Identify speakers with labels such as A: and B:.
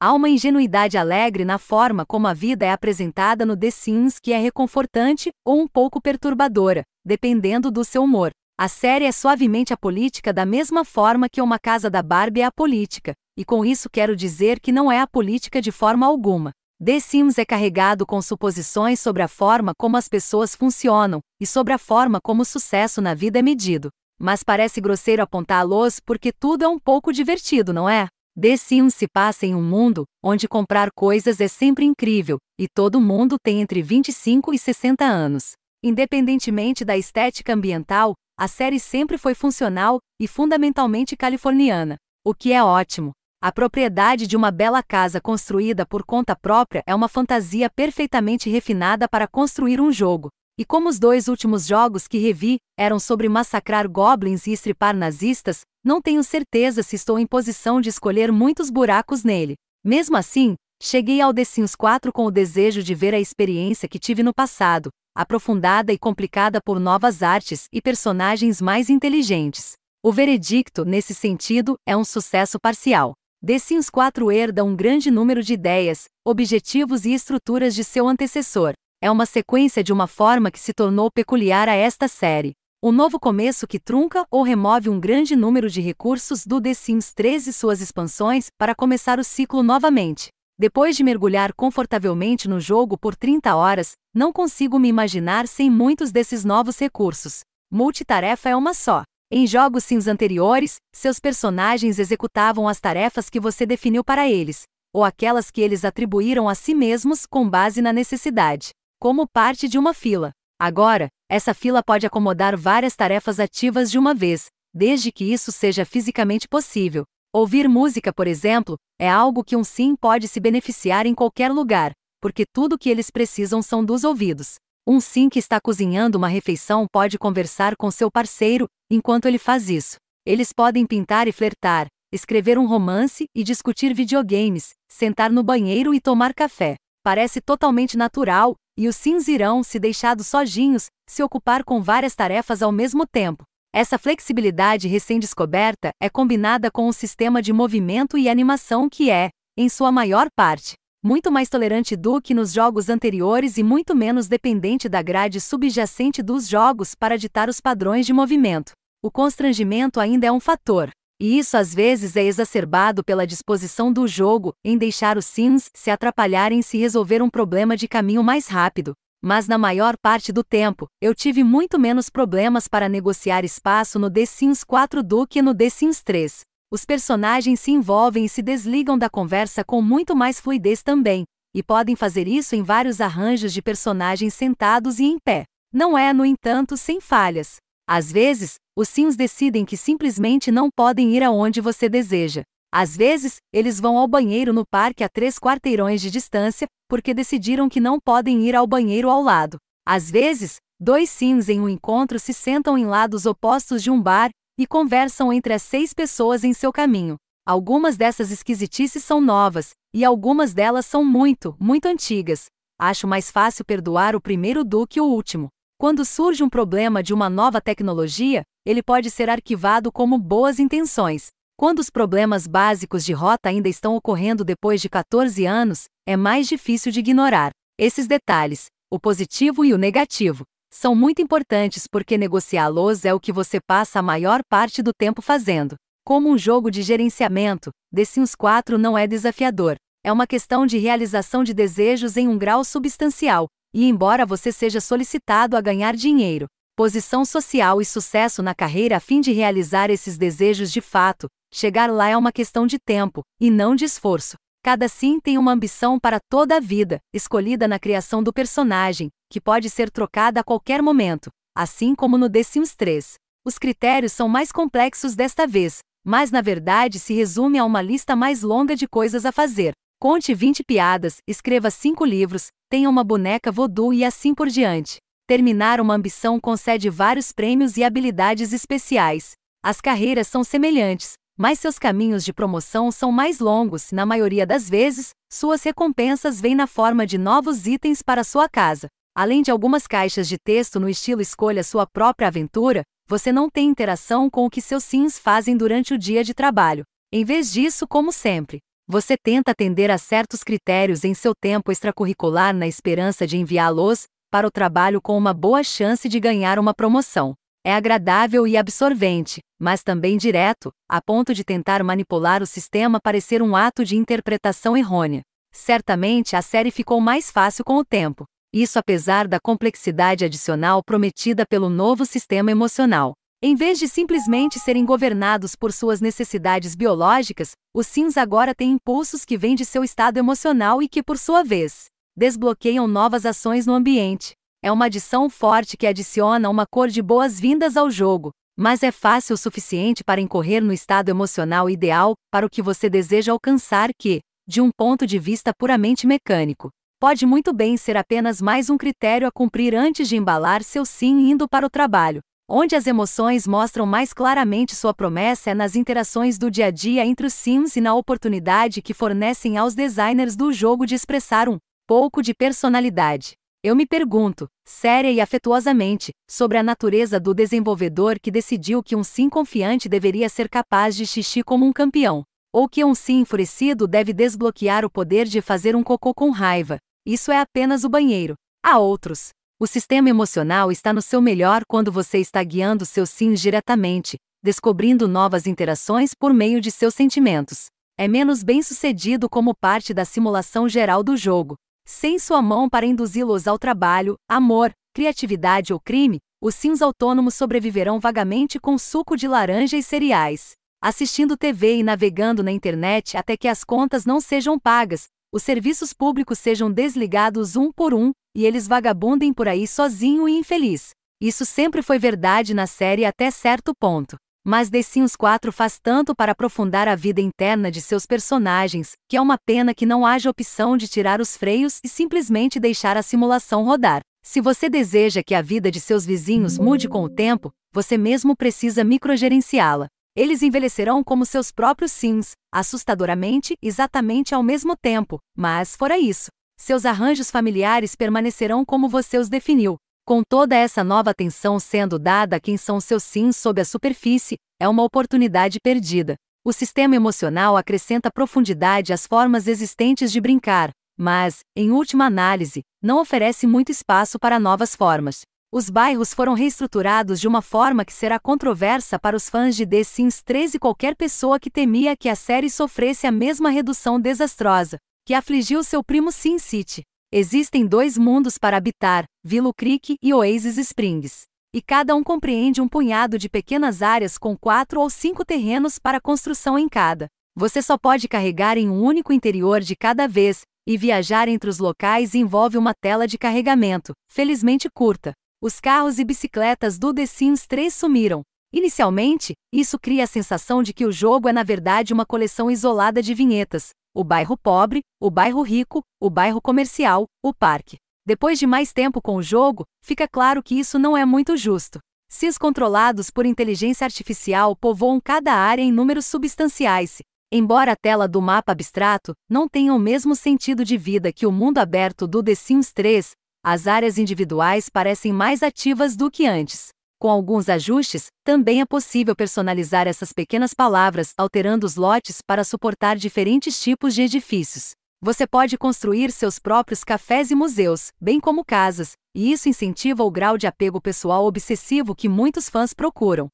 A: Há uma ingenuidade alegre na forma como a vida é apresentada no The Sims que é reconfortante ou um pouco perturbadora, dependendo do seu humor. A série é suavemente apolítica da mesma forma que uma casa da Barbie é apolítica, e com isso quero dizer que não é apolítica de forma alguma. The Sims é carregado com suposições sobre a forma como as pessoas funcionam e sobre a forma como o sucesso na vida é medido. Mas parece grosseiro apontá-los porque tudo é um pouco divertido, não é? The Sims se passa em um mundo onde comprar coisas é sempre incrível, e todo mundo tem entre 25 e 60 anos. Independentemente da estética ambiental, a série sempre foi funcional e fundamentalmente californiana, o que é ótimo. A propriedade de uma bela casa construída por conta própria é uma fantasia perfeitamente refinada para construir um jogo. E como os dois últimos jogos que revi eram sobre massacrar goblins e estripar nazistas, não tenho certeza se estou em posição de escolher muitos buracos nele. Mesmo assim, cheguei ao The Sims 4 com o desejo de ver a experiência que tive no passado, aprofundada e complicada por novas artes e personagens mais inteligentes. O veredicto, nesse sentido, é um sucesso parcial. The Sims 4 herda um grande número de ideias, objetivos e estruturas de seu antecessor. É uma sequência de uma forma que se tornou peculiar a esta série. Um novo começo que trunca ou remove um grande número de recursos do The Sims 3 e suas expansões para começar o ciclo novamente. Depois de mergulhar confortavelmente no jogo por 30 horas, não consigo me imaginar sem muitos desses novos recursos. Multitarefa é uma só. Em jogos Sims anteriores, seus personagens executavam as tarefas que você definiu para eles, ou aquelas que eles atribuíram a si mesmos com base na necessidade, como parte de uma fila. Agora, essa fila pode acomodar várias tarefas ativas de uma vez, desde que isso seja fisicamente possível. Ouvir música, por exemplo, é algo que um sim pode se beneficiar em qualquer lugar, porque tudo o que eles precisam são dos ouvidos. Um sim que está cozinhando uma refeição pode conversar com seu parceiro enquanto ele faz isso. Eles podem pintar e flertar, escrever um romance e discutir videogames, sentar no banheiro e tomar café. Parece totalmente natural, e os sims irão, se deixados sozinhos, se ocupar com várias tarefas ao mesmo tempo. Essa flexibilidade recém-descoberta é combinada com um sistema de movimento e animação que é, em sua maior parte, muito mais tolerante do que nos jogos anteriores e muito menos dependente da grade subjacente dos jogos para ditar os padrões de movimento. O constrangimento ainda é um fator, e isso às vezes é exacerbado pela disposição do jogo em deixar os sims se atrapalharem se resolver um problema de caminho mais rápido. Mas na maior parte do tempo, eu tive muito menos problemas para negociar espaço no The Sims 4 do que no The Sims 3. Os personagens se envolvem e se desligam da conversa com muito mais fluidez também, e podem fazer isso em vários arranjos de personagens sentados e em pé. Não é, no entanto, sem falhas. Às vezes, os sims decidem que simplesmente não podem ir aonde você deseja. Às vezes, eles vão ao banheiro no parque a três quarteirões de distância, porque decidiram que não podem ir ao banheiro ao lado. Às vezes, dois sims em um encontro se sentam em lados opostos de um bar e conversam entre as seis pessoas em seu caminho. Algumas dessas esquisitices são novas, e algumas delas são muito, muito antigas. Acho mais fácil perdoar o primeiro do que o último. Quando surge um problema de uma nova tecnologia, ele pode ser arquivado como boas intenções. Quando os problemas básicos de rota ainda estão ocorrendo depois de 14 anos, é mais difícil de ignorar. Esses detalhes, o positivo e o negativo, são muito importantes porque negociá-los é o que você passa a maior parte do tempo fazendo. Como um jogo de gerenciamento, The Sims 4 não é desafiador. É uma questão de realização de desejos em um grau substancial, e embora você seja solicitado a ganhar dinheiro, posição social e sucesso na carreira a fim de realizar esses desejos de fato, chegar lá é uma questão de tempo, e não de esforço. Cada sim tem uma ambição para toda a vida, escolhida na criação do personagem, que pode ser trocada a qualquer momento, assim como no The Sims 3. Os critérios são mais complexos desta vez, mas na verdade se resume a uma lista mais longa de coisas a fazer. Conte 20 piadas, escreva 5 livros, tenha uma boneca voodoo e assim por diante. Terminar uma ambição concede vários prêmios e habilidades especiais. As carreiras são semelhantes, mas seus caminhos de promoção são mais longos. Na maioria das vezes, suas recompensas vêm na forma de novos itens para sua casa. Além de algumas caixas de texto no estilo Escolha sua própria aventura, você não tem interação com o que seus sims fazem durante o dia de trabalho. Em vez disso, como sempre, Você tenta atender a certos critérios em seu tempo extracurricular na esperança de enviá-los para o trabalho com uma boa chance de ganhar uma promoção. É agradável e absorvente, mas também direto, a ponto de tentar manipular o sistema parecer um ato de interpretação errônea. Certamente a série ficou mais fácil com o tempo. Isso apesar da complexidade adicional prometida pelo novo sistema emocional. Em vez de simplesmente serem governados por suas necessidades biológicas, os Sims agora têm impulsos que vêm de seu estado emocional e que, por sua vez, desbloqueiam novas ações no ambiente. É uma adição forte que adiciona uma cor de boas-vindas ao jogo, mas é fácil o suficiente para incorrer no estado emocional ideal para o que você deseja alcançar que, de um ponto de vista puramente mecânico, pode muito bem ser apenas mais um critério a cumprir antes de embalar seu sim indo para o trabalho. Onde as emoções mostram mais claramente sua promessa é nas interações do dia a dia entre os Sims e na oportunidade que fornecem aos designers do jogo de expressar um pouco de personalidade. Eu me pergunto, séria e afetuosamente, sobre a natureza do desenvolvedor que decidiu que um sim confiante deveria ser capaz de xixi como um campeão, ou que um sim enfurecido deve desbloquear o poder de fazer um cocô com raiva. Isso é apenas o banheiro. Há outros, o sistema emocional está no seu melhor quando você está guiando seus sims diretamente, descobrindo novas interações por meio de seus sentimentos. É menos bem-sucedido como parte da simulação geral do jogo. Sem sua mão para induzi-los ao trabalho, amor, criatividade ou crime, os sims autônomos sobreviverão vagamente com suco de laranja e cereais, assistindo TV e navegando na internet até que as contas não sejam pagas, os serviços públicos sejam desligados um por um, e eles vagabundem por aí sozinho e infeliz. Isso sempre foi verdade na série até certo ponto. Mas The Sims 4 faz tanto para aprofundar a vida interna de seus personagens, que é uma pena que não haja opção de tirar os freios e simplesmente deixar a simulação rodar. Se você deseja que a vida de seus vizinhos mude com o tempo, você mesmo precisa microgerenciá-la. Eles envelhecerão como seus próprios Sims, assustadoramente, exatamente ao mesmo tempo, mas fora isso, seus arranjos familiares permanecerão como você os definiu. Com toda essa nova atenção sendo dada a quem são seus Sims sob a superfície, é uma oportunidade perdida. O sistema emocional acrescenta profundidade às formas existentes de brincar, mas, em última análise, não oferece muito espaço para novas formas. Os bairros foram reestruturados de uma forma que será controversa para os fãs de The Sims 3 e qualquer pessoa que temia que a série sofresse a mesma redução desastrosa que afligiu seu primo Sin City. Existem dois mundos para habitar, Willow Creek e Oasis Springs. E cada um compreende um punhado de pequenas áreas com quatro ou cinco terrenos para construção em cada. Você só pode carregar em um único interior de cada vez, e viajar entre os locais envolve uma tela de carregamento, felizmente curta. Os carros e bicicletas do The Sims 3 sumiram. Inicialmente, isso cria a sensação de que o jogo é na verdade uma coleção isolada de vinhetas, o bairro pobre, o bairro rico, o bairro comercial, o parque. Depois de mais tempo com o jogo, fica claro que isso não é muito justo. Sims controlados por inteligência artificial povoam cada área em números substanciais. Embora a tela do mapa abstrato não tenha o mesmo sentido de vida que o mundo aberto do The Sims 3, as áreas individuais parecem mais ativas do que antes. Com alguns ajustes, também é possível personalizar essas pequenas palavras, alterando os lotes para suportar diferentes tipos de edifícios. Você pode construir seus próprios cafés e museus, bem como casas, e isso incentiva o grau de apego pessoal obsessivo que muitos fãs procuram.